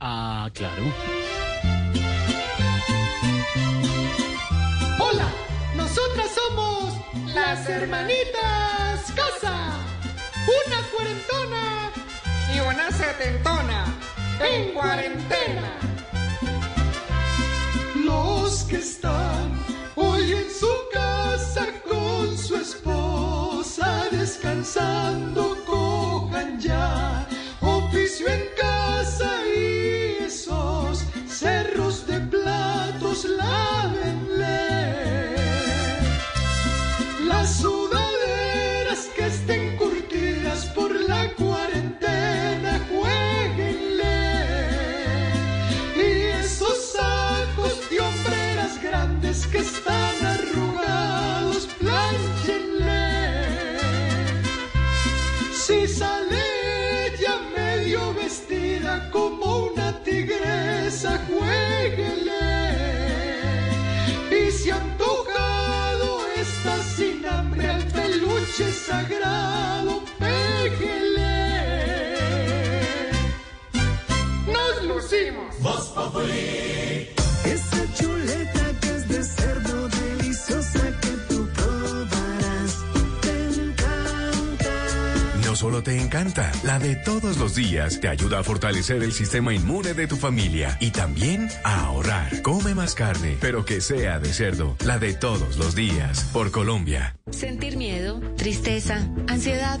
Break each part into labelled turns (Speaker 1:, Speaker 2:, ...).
Speaker 1: Ah, claro.
Speaker 2: Hola, nosotras somos las hermanitas Casa. Una cuarentona
Speaker 3: y una setentona
Speaker 2: en cuarentena. Sudaderas que estén curtidas por la cuarentena, jueguenle. Y esos sacos de hombreras grandes que están arrugados, planchenle. Si sale ella medio vestida como una tigresa, jueguele.
Speaker 4: Just
Speaker 5: a solo te encanta, la de todos los días te ayuda a fortalecer el sistema inmune de tu familia y también a ahorrar. Come más carne, pero que sea de cerdo, la de todos los días, por Colombia.
Speaker 6: Sentir miedo, tristeza, ansiedad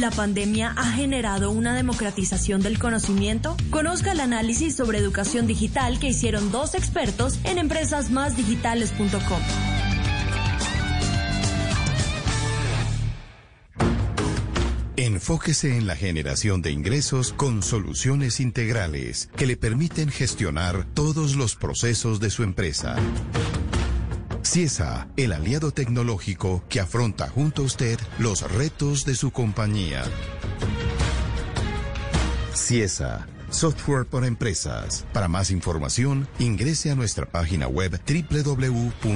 Speaker 7: ¿La pandemia ha generado una democratización del conocimiento? Conozca el análisis sobre educación digital que hicieron dos expertos en empresasmásdigitales.com.
Speaker 8: Enfóquese en la generación de ingresos con soluciones integrales que le permiten gestionar todos los procesos de su empresa. CIESA, el aliado tecnológico que afronta junto a usted los retos de su compañía. CIESA, software para empresas. Para más información, ingrese a nuestra página web www.ciesa.com.